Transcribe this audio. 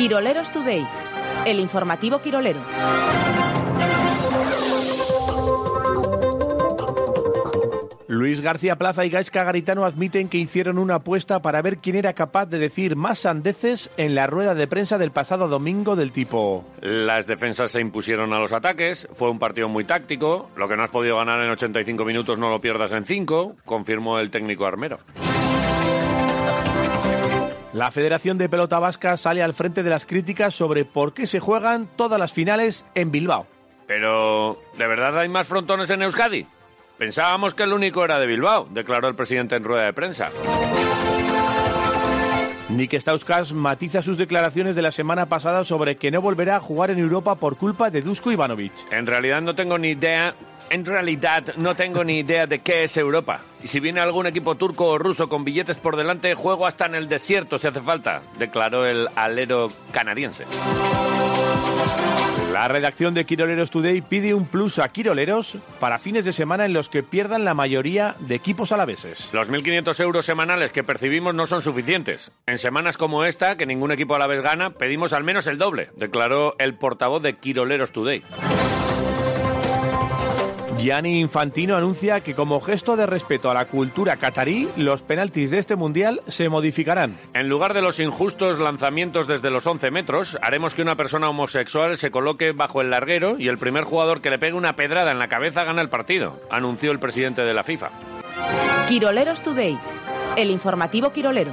Quiroleros Today, el informativo Quirolero. Luis García Plaza y Gaisca Garitano admiten que hicieron una apuesta para ver quién era capaz de decir más sandeces en la rueda de prensa del pasado domingo del tipo. Las defensas se impusieron a los ataques, fue un partido muy táctico, lo que no has podido ganar en 85 minutos no lo pierdas en 5, confirmó el técnico armero. La Federación de Pelota Vasca sale al frente de las críticas sobre por qué se juegan todas las finales en Bilbao. Pero, ¿de verdad hay más frontones en Euskadi? Pensábamos que el único era de Bilbao, declaró el presidente en rueda de prensa. Nick Stauskas matiza sus declaraciones de la semana pasada sobre que no volverá a jugar en Europa por culpa de Dusko Ivanovic. En realidad no tengo ni idea, en realidad no tengo ni idea de qué es Europa. Y si viene algún equipo turco o ruso con billetes por delante, juego hasta en el desierto si hace falta, declaró el alero canadiense. La redacción de Quiroleros Today pide un plus a Quiroleros para fines de semana en los que pierdan la mayoría de equipos alaveses. Los 1.500 euros semanales que percibimos no son suficientes. En semanas como esta, que ningún equipo alavés gana, pedimos al menos el doble, declaró el portavoz de Quiroleros Today. Gianni Infantino anuncia que como gesto de respeto a la cultura catarí, los penaltis de este mundial se modificarán. En lugar de los injustos lanzamientos desde los 11 metros, haremos que una persona homosexual se coloque bajo el larguero y el primer jugador que le pegue una pedrada en la cabeza gana el partido, anunció el presidente de la FIFA. Quiroleros Today, el informativo Quirolero.